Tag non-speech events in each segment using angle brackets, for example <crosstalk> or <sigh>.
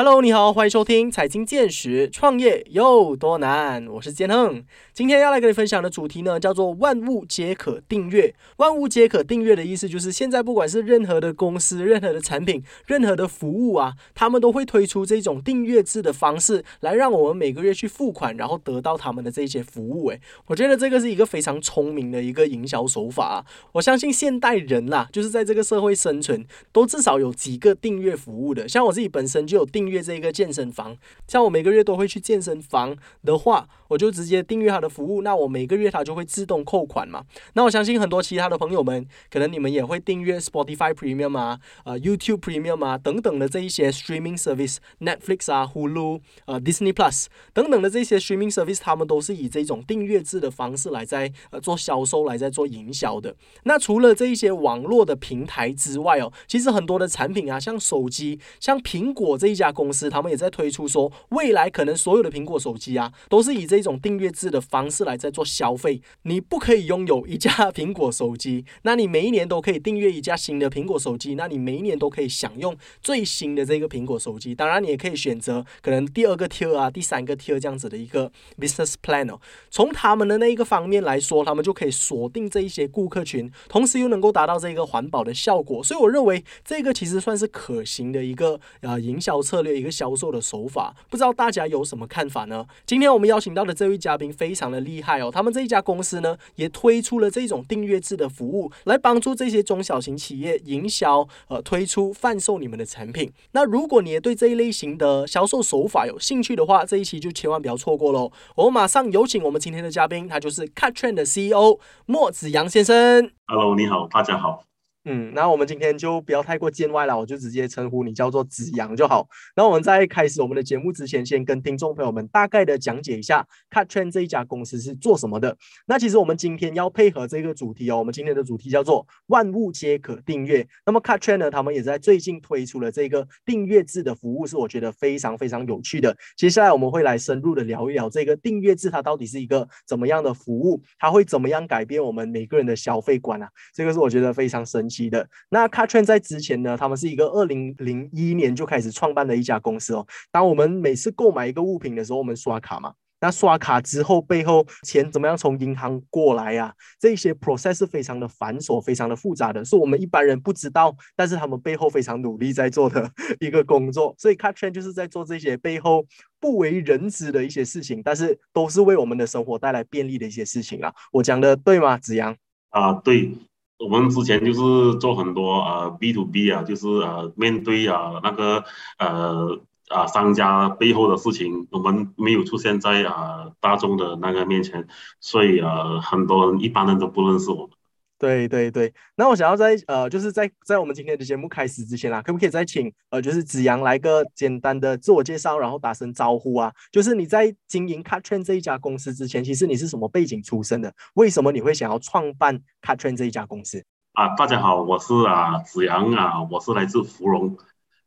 Hello，你好，欢迎收听财经见识，创业有多难？我是建亨，今天要来跟你分享的主题呢，叫做万物皆可订阅。万物皆可订阅的意思就是，现在不管是任何的公司、任何的产品、任何的服务啊，他们都会推出这种订阅制的方式，来让我们每个月去付款，然后得到他们的这些服务。诶，我觉得这个是一个非常聪明的一个营销手法啊。我相信现代人啦，就是在这个社会生存，都至少有几个订阅服务的。像我自己本身就有订。阅这个健身房，像我每个月都会去健身房的话，我就直接订阅他的服务，那我每个月他就会自动扣款嘛。那我相信很多其他的朋友们，可能你们也会订阅 Spotify Premium 啊、呃 YouTube Premium 啊等等的这一些 streaming service，Netflix 啊、Hulu、呃 Disney Plus 等等的这些 streaming service，他们都是以这种订阅制的方式来在呃做销售，来在做营销的。那除了这一些网络的平台之外哦，其实很多的产品啊，像手机，像苹果这一家。公司他们也在推出说，未来可能所有的苹果手机啊，都是以这种订阅制的方式来在做消费。你不可以拥有一架 <laughs> 苹果手机，那你每一年都可以订阅一架新的苹果手机，那你每一年都可以享用最新的这个苹果手机。当然，你也可以选择可能第二个 tier 啊，第三个 tier 这样子的一个 business plan 哦。从他们的那一个方面来说，他们就可以锁定这一些顾客群，同时又能够达到这个环保的效果。所以我认为这个其实算是可行的一个呃营销策略。的一个销售的手法，不知道大家有什么看法呢？今天我们邀请到的这位嘉宾非常的厉害哦，他们这一家公司呢也推出了这种订阅制的服务，来帮助这些中小型企业营销，呃，推出贩售你们的产品。那如果你也对这一类型的销售手法有兴趣的话，这一期就千万不要错过喽！我们马上有请我们今天的嘉宾，他就是 Cut Trend 的 CEO 莫子阳先生。Hello，你好，大家好。嗯，那我们今天就不要太过见外了，我就直接称呼你叫做子阳就好。那我们在开始我们的节目之前，先跟听众朋友们大概的讲解一下 Cut Trend 这一家公司是做什么的。那其实我们今天要配合这个主题哦，我们今天的主题叫做万物皆可订阅。那么 Cut Trend 呢，他们也在最近推出了这个订阅制的服务，是我觉得非常非常有趣的。接下来我们会来深入的聊一聊这个订阅制它到底是一个怎么样的服务，它会怎么样改变我们每个人的消费观啊？这个是我觉得非常神奇。的那 c a t r a n 在之前呢，他们是一个二零零一年就开始创办的一家公司哦。当我们每次购买一个物品的时候，我们刷卡嘛，那刷卡之后背后钱怎么样从银行过来呀？这些 process 是非常的繁琐、非常的复杂的，是我们一般人不知道，但是他们背后非常努力在做的一个工作。所以 c a t r a n 就是在做这些背后不为人知的一些事情，但是都是为我们的生活带来便利的一些事情啊。我讲的对吗，子阳？啊，对。我们之前就是做很多呃 B to B 啊，就是呃面对啊那个呃啊商家背后的事情，我们没有出现在啊大众的那个面前，所以呃很多人一般人都不认识我们。对对对，那我想要在呃，就是在在我们今天的节目开始之前啦，可不可以再请呃，就是子阳来个简单的自我介绍，然后打声招呼啊？就是你在经营 Cut Trend 这一家公司之前，其实你是什么背景出身的？为什么你会想要创办 Cut Trend 这一家公司？啊，大家好，我是啊子阳啊，我是来自芙蓉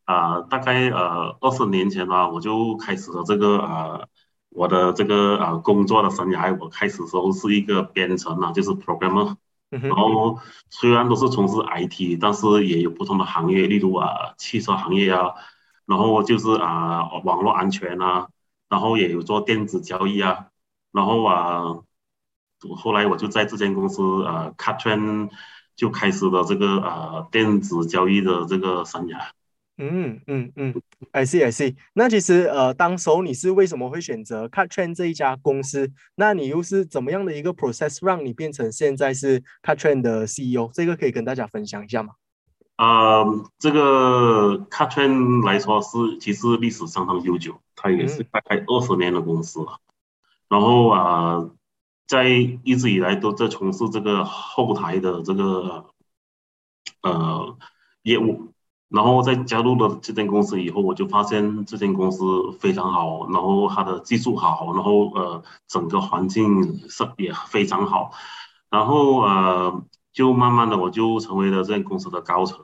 啊，大概呃二十年前吧，我就开始了这个呃我的这个呃工作的生涯，我开始时候是一个编程啊，就是 programmer。然后虽然都是从事 IT，但是也有不同的行业，例如啊汽车行业啊，然后就是啊网络安全啊，然后也有做电子交易啊，然后啊后来我就在这间公司啊 c a t r a n 就开始了这个啊电子交易的这个生涯。嗯嗯嗯，I see I see。那其实呃，当时候你是为什么会选择 Cut Trend 这一家公司？那你又是怎么样的一个 process 让你变成现在是 Cut Trend 的 CEO？这个可以跟大家分享一下吗？啊，这个 Cut Trend 来说是其实历史相当悠久，它也是大概二十年的公司了。然后啊，在一直以来都在从事这个后台的这个呃业务。然后在加入了这间公司以后，我就发现这间公司非常好，然后它的技术好，然后呃整个环境是也非常好，然后呃就慢慢的我就成为了这间公司的高层，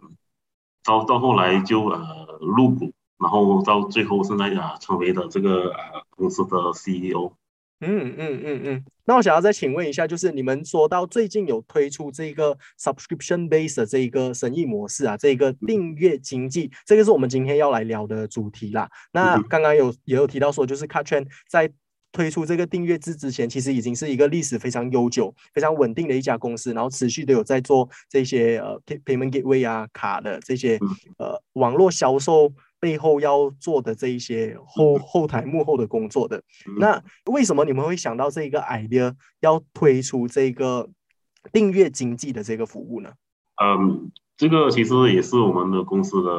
到到后来就呃入股，然后到最后现在啊成为了这个呃公司的 CEO。嗯嗯嗯嗯。那我想要再请问一下，就是你们说到最近有推出这个 subscription base 的这一个生意模式啊，这一个订阅经济，这个是我们今天要来聊的主题啦。那刚刚有也有提到说，就是 c a t c h e n 在推出这个订阅制之前，其实已经是一个历史非常悠久、非常稳定的一家公司，然后持续都有在做这些呃 payment gateway 啊卡的这些呃网络销售背后要做的这一些后后台幕后的工作的。那为什么你们会想到这个 idea 要推出这个订阅经济的这个服务呢？嗯，这个其实也是我们的公司的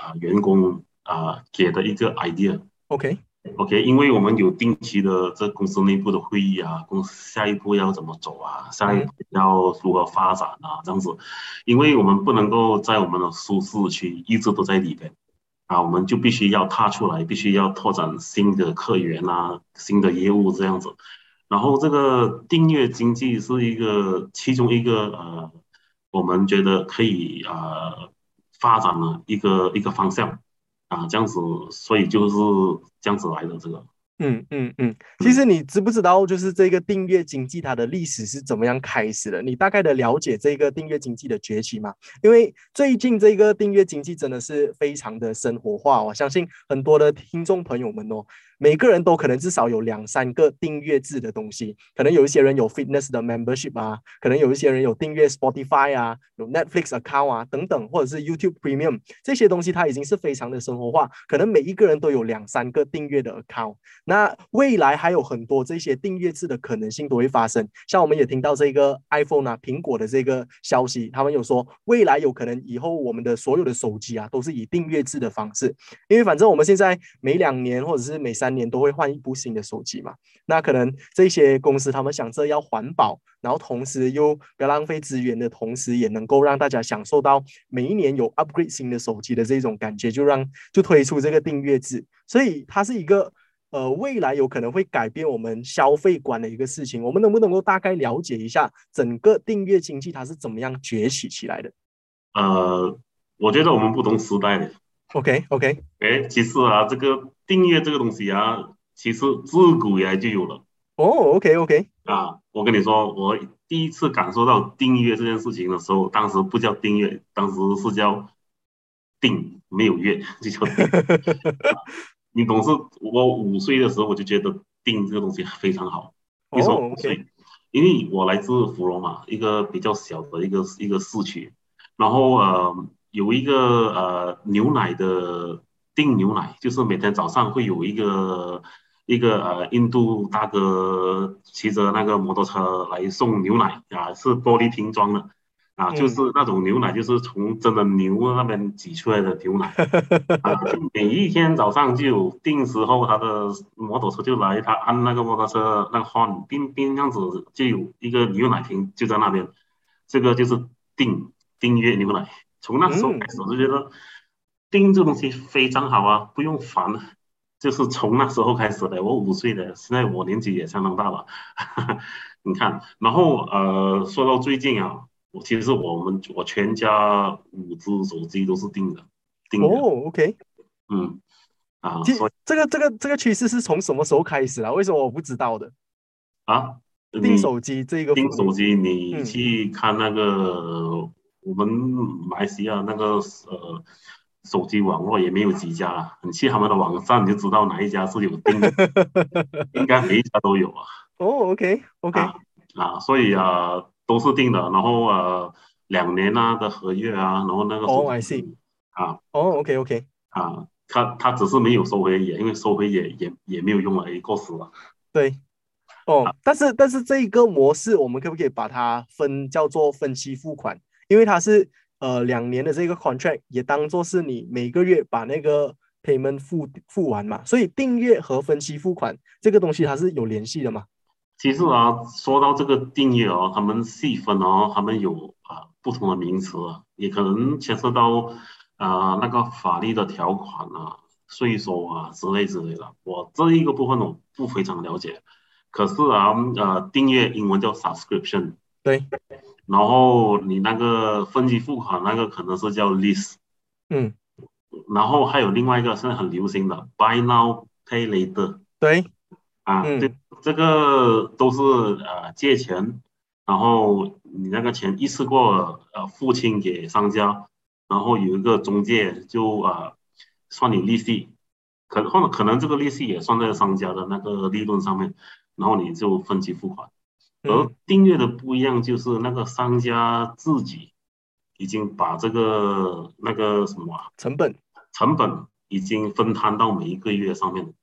啊员工啊给的一个 idea。OK。OK，因为我们有定期的这公司内部的会议啊，公司下一步要怎么走啊，下一步要如何发展啊，这样子，因为我们不能够在我们的舒适区一直都在里边啊，我们就必须要踏出来，必须要拓展新的客源啊，新的业务这样子。然后这个订阅经济是一个其中一个呃，我们觉得可以啊发展的一个一个方向。啊，这样子，所以就是这样子来的这个。嗯嗯嗯，其实你知不知道，就是这个订阅经济它的历史是怎么样开始的？你大概的了解这个订阅经济的崛起吗？因为最近这个订阅经济真的是非常的生活化，我相信很多的听众朋友们哦。每个人都可能至少有两三个订阅制的东西，可能有一些人有 fitness 的 membership 啊，可能有一些人有订阅 Spotify 啊，有 Netflix account 啊等等，或者是 YouTube Premium 这些东西，它已经是非常的生活化，可能每一个人都有两三个订阅的 account。那未来还有很多这些订阅制的可能性都会发生，像我们也听到这个 iPhone 啊，苹果的这个消息，他们有说未来有可能以后我们的所有的手机啊都是以订阅制的方式，因为反正我们现在每两年或者是每三三年都会换一部新的手机嘛？那可能这些公司他们想着要环保，然后同时又不要浪费资源的同时，也能够让大家享受到每一年有 upgrade 新的手机的这种感觉，就让就推出这个订阅制。所以它是一个呃未来有可能会改变我们消费观的一个事情。我们能不能够大概了解一下整个订阅经济它是怎么样崛起起来的？呃，我觉得我们不同时代的。OK OK，哎，其实啊，这个订阅这个东西啊，其实自古以来就有了。哦，OK OK，啊，我跟你说，我第一次感受到订阅这件事情的时候，当时不叫订阅，当时是叫订，没有月，<laughs> 就叫订。<laughs> 你懂是？我五岁的时候我就觉得订这个东西非常好。哦，OK，因为我来自芙蓉嘛，一个比较小的一个一个市区，然后呃。有一个呃牛奶的订牛奶，就是每天早上会有一个一个呃印度大哥骑着那个摩托车来送牛奶啊，是玻璃瓶装的啊，就是那种牛奶，就是从真的牛那边挤出来的牛奶 <laughs> 啊。每一天早上就有定时候，他的摩托车就来，他按那个摩托车那个换冰冰样子，就有一个牛奶瓶就在那边，这个就是订订阅牛奶。从那时候开始，我就觉得订这东西非常好啊，不用烦。就是从那时候开始的，我五岁的，现在我年纪也相当大了。<laughs> 你看，然后呃，说到最近啊，我其实我们我全家五只手机都是订的，订的。哦，OK，嗯，啊，这个这个这个趋势是从什么时候开始啊？为什么我不知道的？啊，订手机这个订手机，你去看那个。我们马来西亚那个呃手机网络也没有几家，你去他们的网站你就知道哪一家是有订，<laughs> 应该每一家都有啊。哦，OK OK 啊，所以啊都是订的，然后呃两年啊的合约啊，然后那个哦，I see 啊，哦，OK OK 啊，他他只是没有收回也，因为收回也也也没有用了，也过时了。对，哦，但是但是这一个模式，我们可不可以把它分叫做分期付款？因为它是呃两年的这个 contract，也当做是你每个月把那个 payment 付付完嘛，所以订阅和分期付款这个东西它是有联系的嘛？其实啊，说到这个订阅哦，他们细分哦，他们有啊不同的名词，也可能牵涉到啊那个法律的条款啊、税收啊之类之类的。我这一个部分我不非常了解，可是啊呃订阅英文叫 subscription，对。然后你那个分期付款那个可能是叫 lease，嗯，然后还有另外一个现在很流行的 buy now pay later，对，啊，这这个都是呃借钱，然后你那个钱一次过呃付清给商家，然后有一个中介就啊算你利息，可或者可能这个利息也算在商家的那个利润上面，然后你就分期付款。而订阅的不一样，就是那个商家自己已经把这个那个什么成本。成本已经分摊到每一个月上面，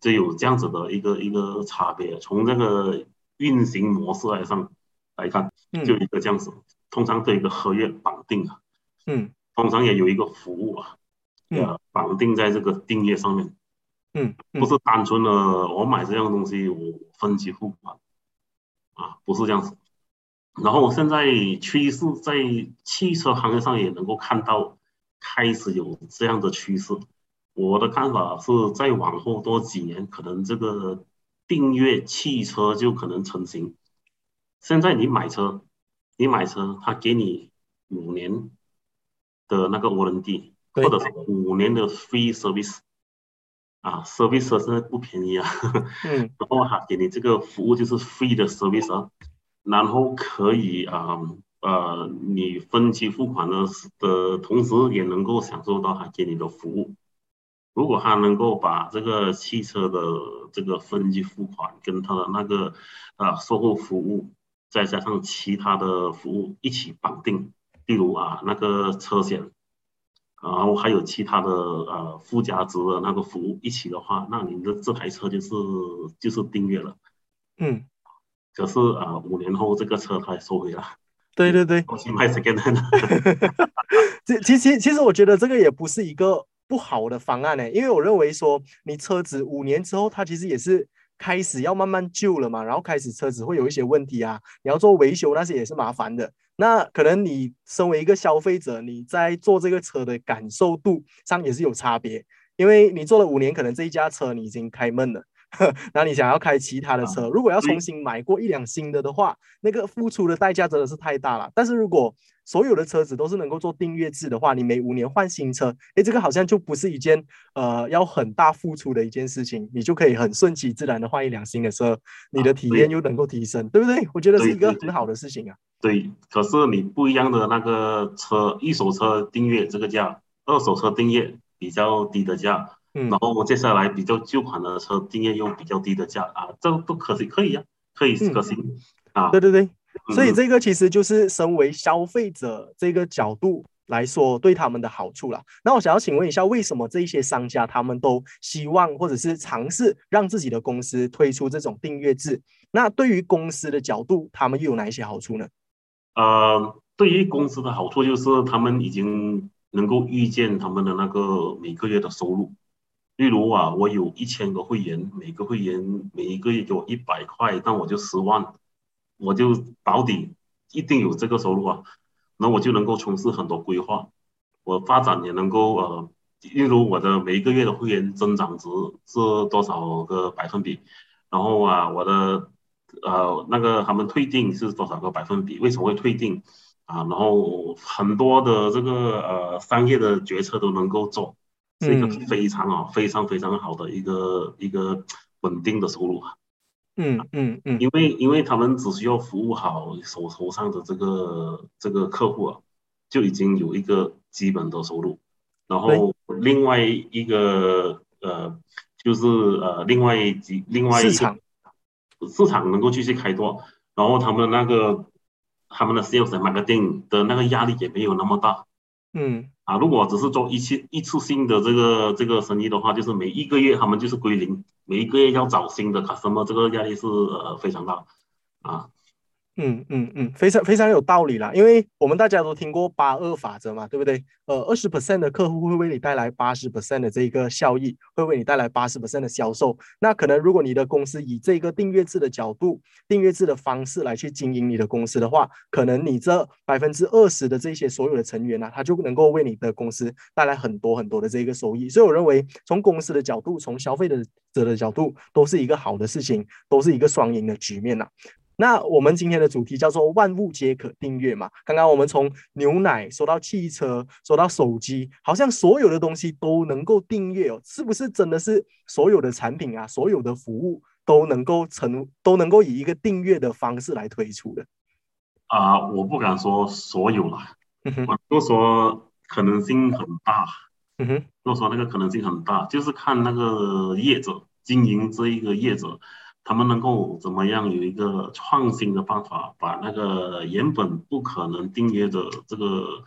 就有这样子的一个一个差别。从这个运行模式来上来看，就一个这样子，通常对一个合约绑定啊，嗯，通常也有一个服务啊，呃，绑定在这个订阅上面，嗯，不是单纯的我买这样东西我分期付款。啊，不是这样子。然后现在趋势在汽车行业上也能够看到，开始有这样的趋势。我的看法是再往后多几年，可能这个订阅汽车就可能成型。现在你买车，你买车，他给你五年的那个 warranty，或者是五年的 free service。啊，service 现在不便宜啊，嗯，<laughs> 然后他给你这个服务就是 free 的 service 啊，然后可以啊呃，你分期付款的的同时，也能够享受到他给你的服务。如果他能够把这个汽车的这个分期付款跟他的那个啊售后服务，再加上其他的服务一起绑定，例如啊那个车险。然后还有其他的呃附加值的那个服务一起的话，那您的这台车就是就是订阅了，嗯，可是啊五年后这个车它收回了，<laughs> 对对对，<laughs> 重新卖 second <laughs> hand。这其实其实我觉得这个也不是一个不好的方案呢，因为我认为说你车子五年之后它其实也是开始要慢慢旧了嘛，然后开始车子会有一些问题啊，你要做维修那些也是麻烦的。那可能你身为一个消费者，你在坐这个车的感受度上也是有差别，因为你坐了五年，可能这一家车你已经开闷了，<laughs> 那你想要开其他的车，如果要重新买过一辆新的的话，那个付出的代价真的是太大了。但是如果所有的车子都是能够做订阅制的话，你每五年换新车，诶，这个好像就不是一件呃要很大付出的一件事情，你就可以很顺其自然的换一辆新的车，你的体验又能够提升，对不对？我觉得是一个很好的事情啊。对，可是你不一样的那个车，一手车订阅这个价，二手车订阅比较低的价，嗯，然后我接下来比较旧款的车订阅又比较低的价啊，这都可以，可以呀，可以可行啊。对对对，所以这个其实就是身为消费者这个角度来说对他们的好处了。那我想要请问一下，为什么这些商家他们都希望或者是尝试让自己的公司推出这种订阅制？那对于公司的角度，他们又有哪一些好处呢？呃，对于公司的好处就是他们已经能够预见他们的那个每个月的收入。例如啊，我有一千个会员，每个会员每一个月给我一百块，那我就十万，我就保底一定有这个收入啊。那我就能够从事很多规划，我发展也能够呃，例如我的每一个月的会员增长值是多少个百分比，然后啊，我的。呃，那个他们退订是多少个百分比？为什么会退订？啊，然后很多的这个呃商业的决策都能够做，是一个非常啊非常非常好的一个一个稳定的收入啊。嗯嗯嗯，因为因为他们只需要服务好手头上的这个这个客户啊，就已经有一个基本的收入。然后另外一个呃就是呃另外几另外一个。市场能够继续开拓，然后他们那个他们的 sales marketing 的那个压力也没有那么大。嗯，啊，如果只是做一次一次性的这个这个生意的话，就是每一个月他们就是归零，每一个月要找新的 customer，这个压力是呃非常大啊。嗯嗯嗯，非常非常有道理啦，因为我们大家都听过八二法则嘛，对不对？呃，二十 percent 的客户会为你带来八十 percent 的这一个效益，会为你带来八十 percent 的销售。那可能如果你的公司以这个订阅制的角度、订阅制的方式来去经营你的公司的话，可能你这百分之二十的这些所有的成员呢，他就能够为你的公司带来很多很多的这个收益。所以我认为，从公司的角度，从消费者的角度，都是一个好的事情，都是一个双赢的局面呐。那我们今天的主题叫做“万物皆可订阅”嘛。刚刚我们从牛奶说到汽车，说到手机，好像所有的东西都能够订阅哦。是不是真的是所有的产品啊，所有的服务都能够成都能够以一个订阅的方式来推出的？啊，我不敢说所有了，我就说可能性很大，嗯哼，都说那个可能性很大，就是看那个业者经营这一个业者，他们能够怎么样有一个创新的办法，把那个原本不可能订阅的这个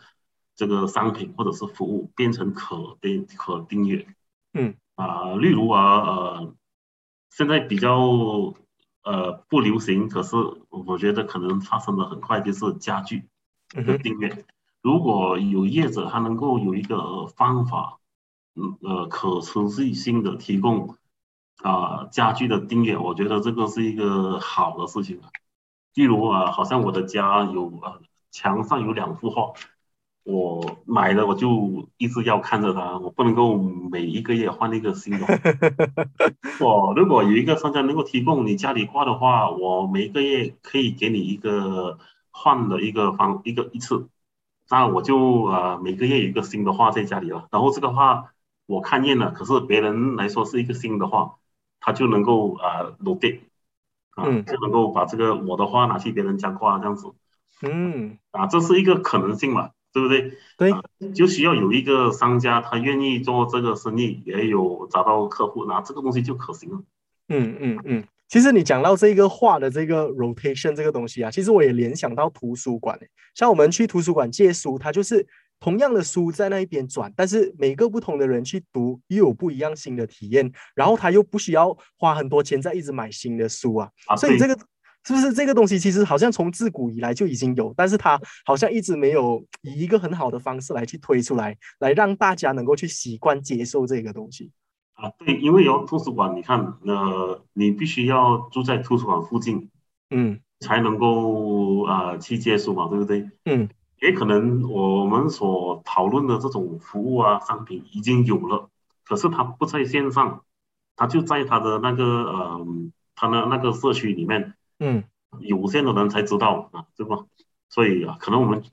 这个商品或者是服务变成可订可订阅。嗯，啊，例如啊，呃，现在比较。呃，不流行，可是我觉得可能发生的很快，就是家具的订阅。如果有业者他能够有一个方法，嗯呃，可持续性的提供啊家具的订阅，我觉得这个是一个好的事情。例如啊，好像我的家有啊墙上有两幅画。我买了，我就一直要看着它，我不能够每一个月换一个新的。我如果有一个商家能够提供你家里挂的话，我每个月可以给你一个换的一个方一个一次，那我就啊每个月有一个新的画在家里了。然后这个画我看厌了，可是别人来说是一个新的画，他就能够啊落地啊就能够把这个我的话拿去别人讲话这样子。嗯，啊这是一个可能性嘛。对不对？对，就需要有一个商家，他愿意做这个生意，也有找到客户，那这个东西就可行了。嗯嗯嗯。其实你讲到这个画的这个 rotation 这个东西啊，其实我也联想到图书馆。像我们去图书馆借书，它就是同样的书在那一边转，但是每个不同的人去读，又有不一样新的体验，然后他又不需要花很多钱再一直买新的书啊。所以这个。是不是这个东西其实好像从自古以来就已经有，但是它好像一直没有以一个很好的方式来去推出来，来让大家能够去习惯接受这个东西啊？对，因为有图书馆，你看，呃，你必须要住在图书馆附近，嗯，才能够啊去借书嘛，对不对？嗯，也可能我们所讨论的这种服务啊商品已经有了，可是它不在线上，它就在它的那个呃，它的那个社区里面。嗯，有限的人才知道啊，对吧？所以啊，可能我们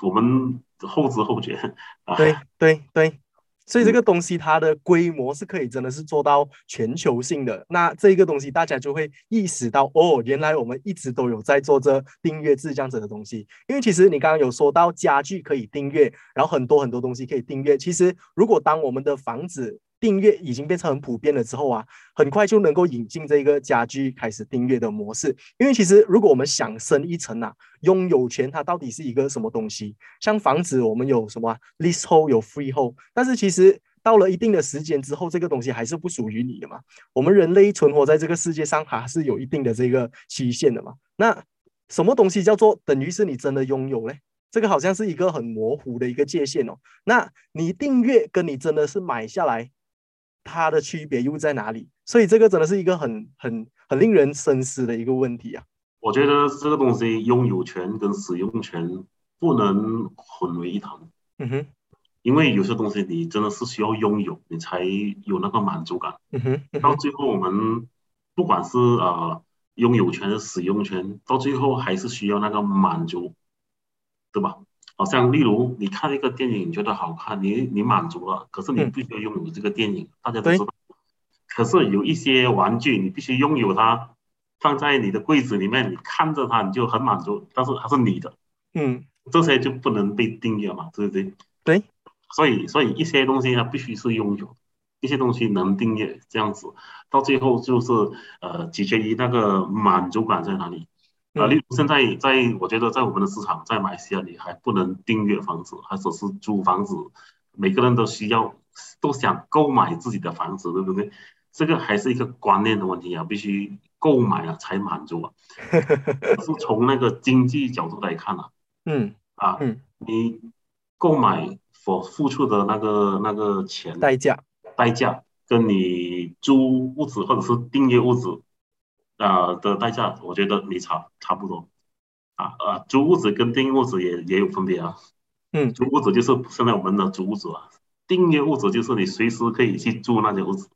我们后知后觉啊。对对对，所以这个东西它的规模是可以真的是做到全球性的。那这个东西大家就会意识到，哦，原来我们一直都有在做这订阅制这样子的东西。因为其实你刚刚有说到家具可以订阅，然后很多很多东西可以订阅。其实如果当我们的房子订阅已经变成很普遍了之后啊，很快就能够引进这个家居开始订阅的模式。因为其实如果我们想深一层啊，拥有权它到底是一个什么东西？像房子，我们有什么 leasehold 有 freehold，但是其实到了一定的时间之后，这个东西还是不属于你的嘛。我们人类存活在这个世界上还是有一定的这个期限的嘛。那什么东西叫做等于是你真的拥有嘞？这个好像是一个很模糊的一个界限哦。那你订阅跟你真的是买下来？它的区别又在哪里？所以这个真的是一个很很很令人深思的一个问题啊！我觉得这个东西拥有权跟使用权不能混为一谈。嗯哼，因为有些东西你真的是需要拥有，你才有那个满足感。嗯哼，到最后我们不管是呃拥有权、使用权，到最后还是需要那个满足，对吧？好像例如你看一个电影觉得好看，你你满足了，可是你必须要拥有这个电影，大家都知道。可是有一些玩具你必须拥有它，放在你的柜子里面，你看着它你就很满足，但是它是你的。嗯，这些就不能被订阅嘛，对不对？对。所以所以一些东西它必须是拥有，一些东西能订阅，这样子到最后就是呃取决于那个满足感在哪里。啊，例如现在在，我觉得在我们的市场，在马来西亚，你还不能订阅房子，还只是租房子。每个人都需要，都想购买自己的房子，对不对？这个还是一个观念的问题啊，必须购买了才满足啊。是 <laughs> 从那个经济角度来看啊，嗯，啊，嗯，你购买所付出的那个那个钱代价，代价跟你租屋子或者是订阅屋子。啊的代价，我觉得没差差不多，啊啊，租屋子跟订屋子也也有分别啊，嗯，租屋子就是现在我们的租屋子啊，订阅屋子就是你随时可以去住那些屋子，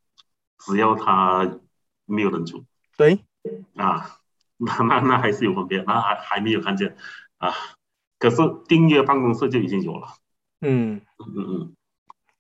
只要他没有人住，对，啊，那那那还是有分别，那还还没有看见啊，可是订阅办公室就已经有了，嗯嗯嗯。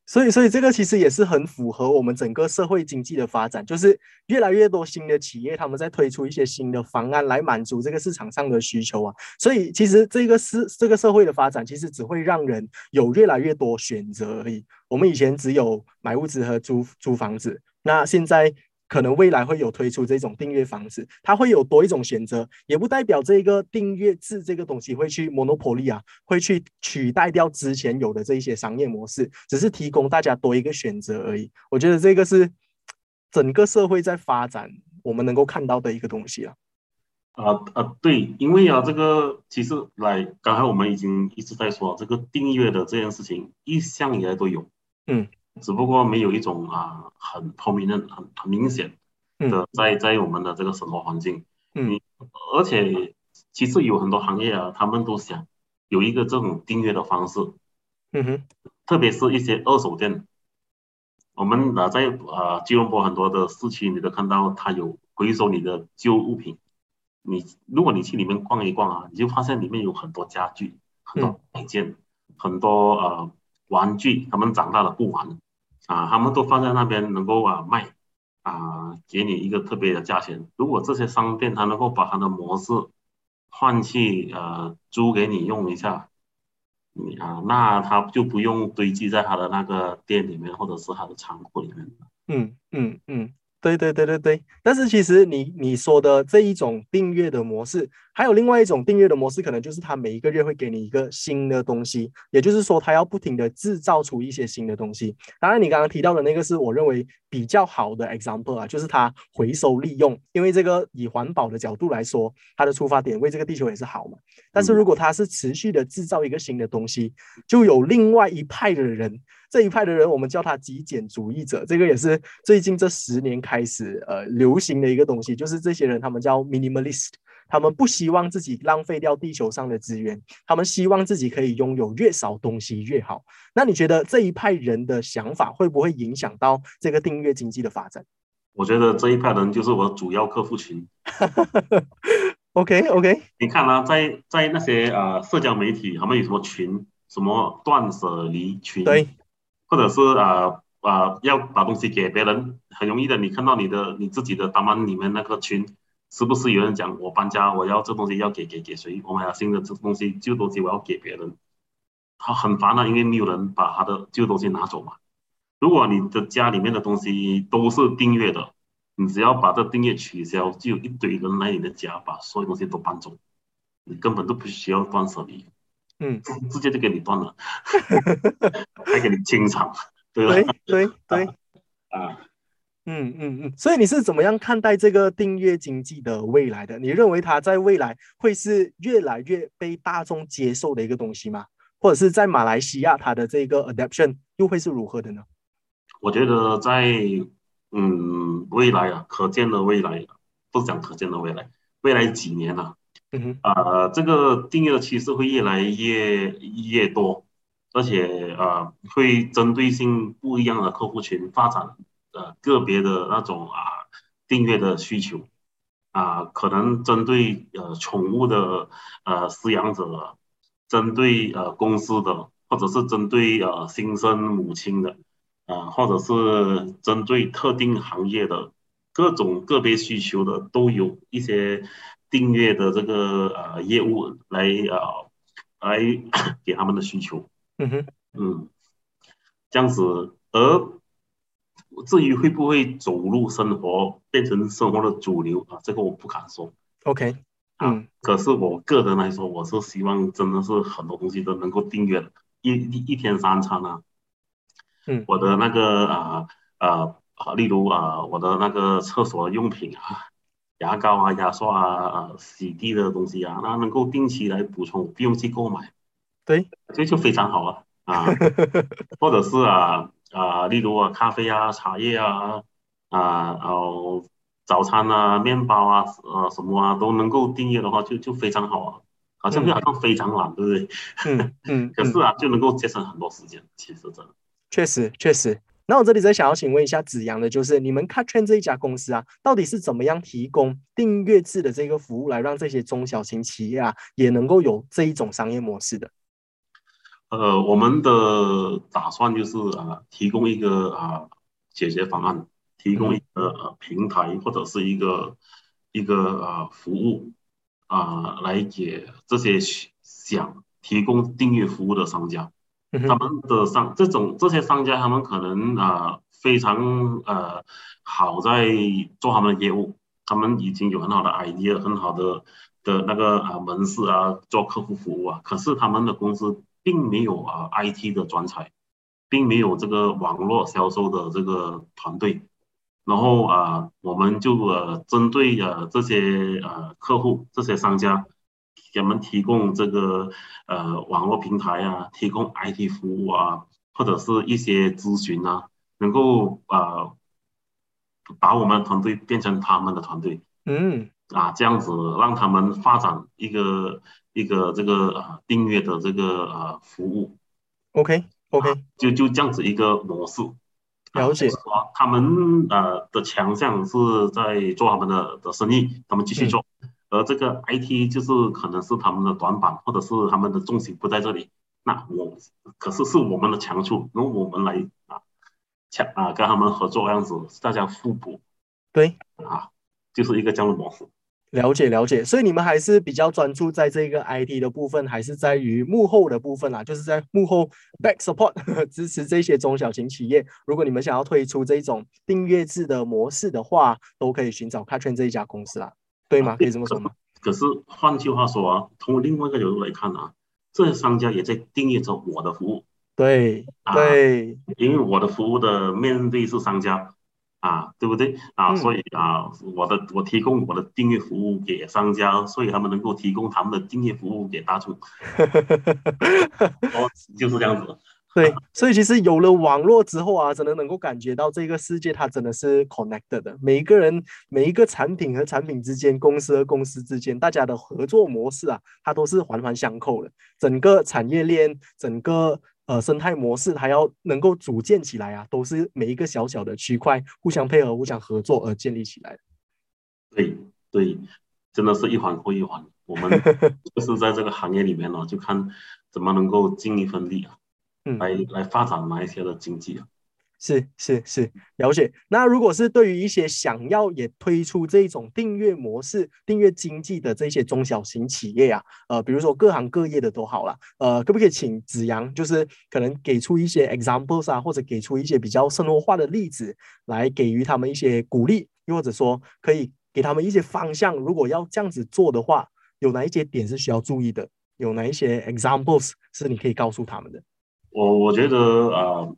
所以，所以这个其实也是很符合我们整个社会经济的发展，就是越来越多新的企业他们在推出一些新的方案来满足这个市场上的需求啊。所以，其实这个是这个社会的发展，其实只会让人有越来越多选择而已。我们以前只有买屋子和租租房子，那现在。可能未来会有推出这种订阅方式，它会有多一种选择，也不代表这个订阅制这个东西会去 monopoly 啊，会去取代掉之前有的这一些商业模式，只是提供大家多一个选择而已。我觉得这个是整个社会在发展，我们能够看到的一个东西啊。啊啊，对，因为啊，这个其实来刚才我们已经一直在说这个订阅的这件事情，一向以来都有，嗯。只不过没有一种啊很透明的、很很明显的在在我们的这个生活环境，嗯，而且其实有很多行业啊，他们都想有一个这种订阅的方式，嗯哼，特别是一些二手店，我们啊在啊吉隆坡很多的市区，你都看到它有回收你的旧物品，你如果你去里面逛一逛啊，你就发现里面有很多家具、很多配件、很多呃。玩具，他们长大了不玩了，啊，他们都放在那边能够啊卖，啊，给你一个特别的价钱。如果这些商店他能够把他的模式换去呃租给你用一下，你啊，那他就不用堆积在他的那个店里面或者是他的仓库里面嗯嗯嗯。对对对对对，但是其实你你说的这一种订阅的模式，还有另外一种订阅的模式，可能就是他每一个月会给你一个新的东西，也就是说他要不停的制造出一些新的东西。当然，你刚刚提到的那个是我认为比较好的 example 啊，就是他回收利用，因为这个以环保的角度来说，它的出发点为这个地球也是好嘛。但是如果他是持续的制造一个新的东西，就有另外一派的人。这一派的人，我们叫他极简主义者。这个也是最近这十年开始呃流行的一个东西，就是这些人他们叫 minimalist，他们不希望自己浪费掉地球上的资源，他们希望自己可以拥有越少东西越好。那你觉得这一派人的想法会不会影响到这个订阅经济的发展？我觉得这一派人就是我主要客户群。<laughs> OK OK，你看啊，在在那些呃社交媒体，他们有什么群，什么断舍离群？对。或者是啊啊要把东西给别人，很容易的。你看到你的你自己的档案里面那个群，是不是有人讲我搬家，我要这东西要给给给谁？我买了新的这东西，旧东西我要给别人，他很烦啊，因为没有人把他的旧东西拿走嘛。如果你的家里面的东西都是订阅的，你只要把这订阅取消，就有一堆人来你的家把所有东西都搬走，你根本都不需要断舍离。嗯，<laughs> 直接就给你断了，<laughs> 还给你清场，对吧？对对对，<laughs> 啊，嗯嗯嗯，所以你是怎么样看待这个订阅经济的未来的？你认为它在未来会是越来越被大众接受的一个东西吗？或者是在马来西亚它的这个 adaptation 又会是如何的呢？我觉得在嗯未来啊，可见的未来，不是讲可见的未来，未来几年啊。嗯哼，呃，这个订阅的趋势会越来越越多，而且呃，会针对性不一样的客户群发展呃个别的那种啊订阅的需求，啊，可能针对呃宠物的呃饲养者，针对呃公司的，或者是针对呃新生母亲的，啊，或者是针对特定行业的各种个别需求的，都有一些。订阅的这个呃业务来呃来 <coughs> 给他们的需求，嗯哼，嗯，这样子，而至于会不会走入生活变成生活的主流啊，这个我不敢说。OK，嗯，可是我个人来说，我是希望真的是很多东西都能够订阅，一一一天三餐啊，嗯，我的那个啊啊，例如啊我的那个厕所用品啊。牙膏啊、牙刷啊、呃、洗地的东西啊，那能够定期来补充，不用去购买，对，这就非常好啊啊，<laughs> 或者是啊啊，例如啊咖啡啊、茶叶啊啊，然后早餐啊、面包啊、啊什么啊都能够订阅的话，就就非常好啊，好像好像非常懒，对不对？嗯 <laughs> 嗯，可是啊，就能够节省很多时间，其实真的，确实确实。那我这里再想要请问一下子阳的，就是你们 c 圈这一家公司啊，到底是怎么样提供订阅制的这个服务，来让这些中小型企业啊也能够有这一种商业模式的？呃，我们的打算就是啊，提供一个啊解决方案，提供一个呃平台或者是一个一个啊服务啊，来给这些想提供订阅服务的商家，他们的商这种这些商家，他们可能啊非常呃好在做他们的业务，他们已经有很好的 idea，很好的的那个啊门市啊，做客户服务啊，可是他们的公司。并没有啊，IT 的专才，并没有这个网络销售的这个团队，然后啊，我们就呃针对呃这些呃客户、这些商家，给他们提供这个呃网络平台啊，提供 IT 服务啊，或者是一些咨询啊，能够啊把我们的团队变成他们的团队，嗯，啊这样子让他们发展一个。一个这个啊订阅的这个啊服务，OK OK，就就这样子一个模式，了解。他们呃的强项是在做他们的的生意，他们继续做，而这个 IT 就是可能是他们的短板，或者是他们的重心不在这里。那我可是是我们的强处，那我们来啊强啊跟他们合作，这样子大家互补，对啊，就是一个这样的模式。了解了解，所以你们还是比较专注在这个 IT 的部分，还是在于幕后的部分啦，就是在幕后 back support <laughs> 支持这些中小型企业。如果你们想要推出这种订阅制的模式的话，都可以寻找 c a t r i n 这一家公司啦，对吗？可以这么说吗？可是换句话说啊，从另外一个角度来看啊，这些商家也在订阅着我的服务。对对，因为我的服务的面对是商家。啊，对不对啊？所以啊，我的我提供我的订阅服务给商家，所以他们能够提供他们的订阅服务给大众。<laughs> 哦，就是这样子。对，所以其实有了网络之后啊，真的能够感觉到这个世界它真的是 connected 的。每一个人、每一个产品和产品之间、公司和公司之间，大家的合作模式啊，它都是环环相扣的。整个产业链，整个。呃，生态模式还要能够组建起来啊，都是每一个小小的区块互相配合、互相合作而建立起来的。对对，真的是一环扣一环。我们就 <laughs> 是在这个行业里面呢，就看怎么能够尽一份力啊，来来发展马来西亚的经济啊。是是是，了解。那如果是对于一些想要也推出这种订阅模式、订阅经济的这些中小型企业啊，呃，比如说各行各业的都好了，呃，可不可以请子阳，就是可能给出一些 examples 啊，或者给出一些比较生活化的例子，来给予他们一些鼓励，又或者说可以给他们一些方向。如果要这样子做的话，有哪一些点是需要注意的？有哪一些 examples 是你可以告诉他们的？我我觉得啊。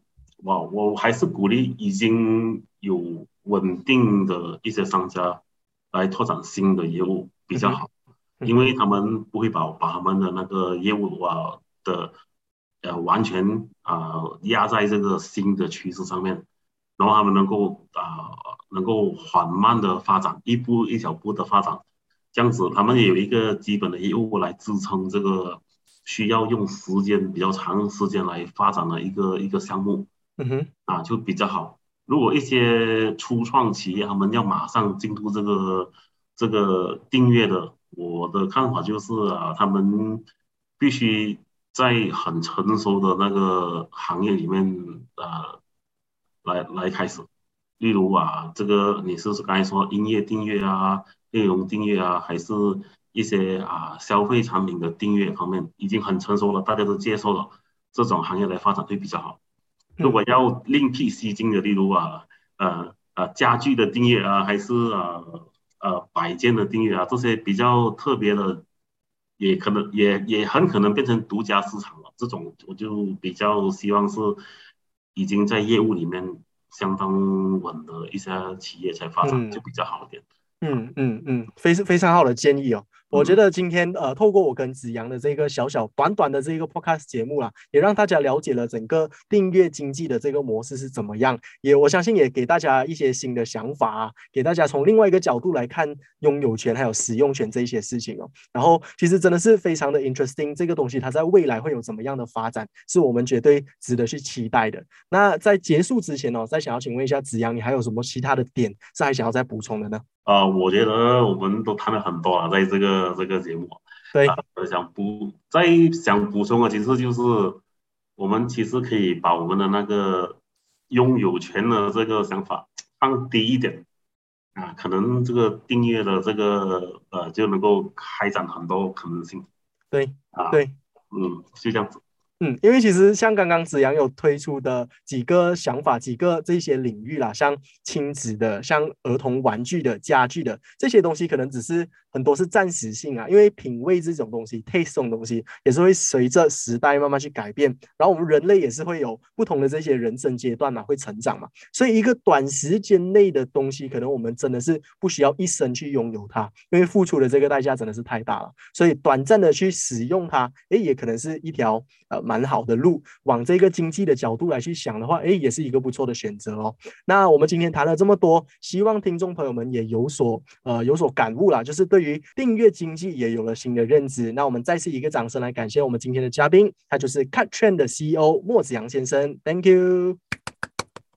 我我还是鼓励已经有稳定的一些商家来拓展新的业务比较好，因为他们不会把把他们的那个业务啊的呃完全啊压在这个新的趋势上面，然后他们能够啊能够缓慢的发展，一步一小步的发展，这样子他们也有一个基本的业务来支撑这个需要用时间比较长时间来发展的一个一个项目。嗯哼，啊，就比较好。如果一些初创企业他们要马上进入这个这个订阅的，我的看法就是啊，他们必须在很成熟的那个行业里面啊来来开始。例如啊，这个你是刚才说音乐订阅啊、内容订阅啊，还是一些啊消费产品的订阅方面，已经很成熟了，大家都接受了，这种行业来发展会比较好。如果要另辟蹊径的，例如啊，呃呃，家具的订阅啊，还是啊呃摆件的订阅啊，这些比较特别的，也可能也也很可能变成独家市场了。这种我就比较希望是已经在业务里面相当稳的一些企业才发展，就比较好一点。嗯嗯嗯，非非常好的建议哦。我觉得今天呃，透过我跟子阳的这个小小短短的这个 podcast 节目啦，也让大家了解了整个订阅经济的这个模式是怎么样。也我相信也给大家一些新的想法啊，给大家从另外一个角度来看拥有权还有使用权这一些事情哦。然后其实真的是非常的 interesting，这个东西它在未来会有怎么样的发展，是我们绝对值得去期待的。那在结束之前哦，再想要请问一下子阳，你还有什么其他的点是还想要再补充的呢？啊，我觉得我们都谈了很多了，在这个这个节目，对，想补再想补充的其实就是我们其实可以把我们的那个拥有权的这个想法放低一点啊，可能这个订阅的这个呃就能够开展很多可能性。对啊，对，嗯，就这样子。嗯，因为其实像刚刚子阳有推出的几个想法，几个这些领域啦，像亲子的、像儿童玩具的、家具的这些东西，可能只是很多是暂时性啊。因为品味这种东西，taste 这种东西也是会随着时代慢慢去改变。然后我们人类也是会有不同的这些人生阶段嘛，会成长嘛。所以一个短时间内的东西，可能我们真的是不需要一生去拥有它，因为付出的这个代价真的是太大了。所以短暂的去使用它，诶，也可能是一条呃。蛮好的路，往这个经济的角度来去想的话，哎，也是一个不错的选择哦。那我们今天谈了这么多，希望听众朋友们也有所呃有所感悟啦，就是对于订阅经济也有了新的认知。那我们再次一个掌声来感谢我们今天的嘉宾，他就是 Cut Trend 的 CEO 莫子阳先生，Thank you。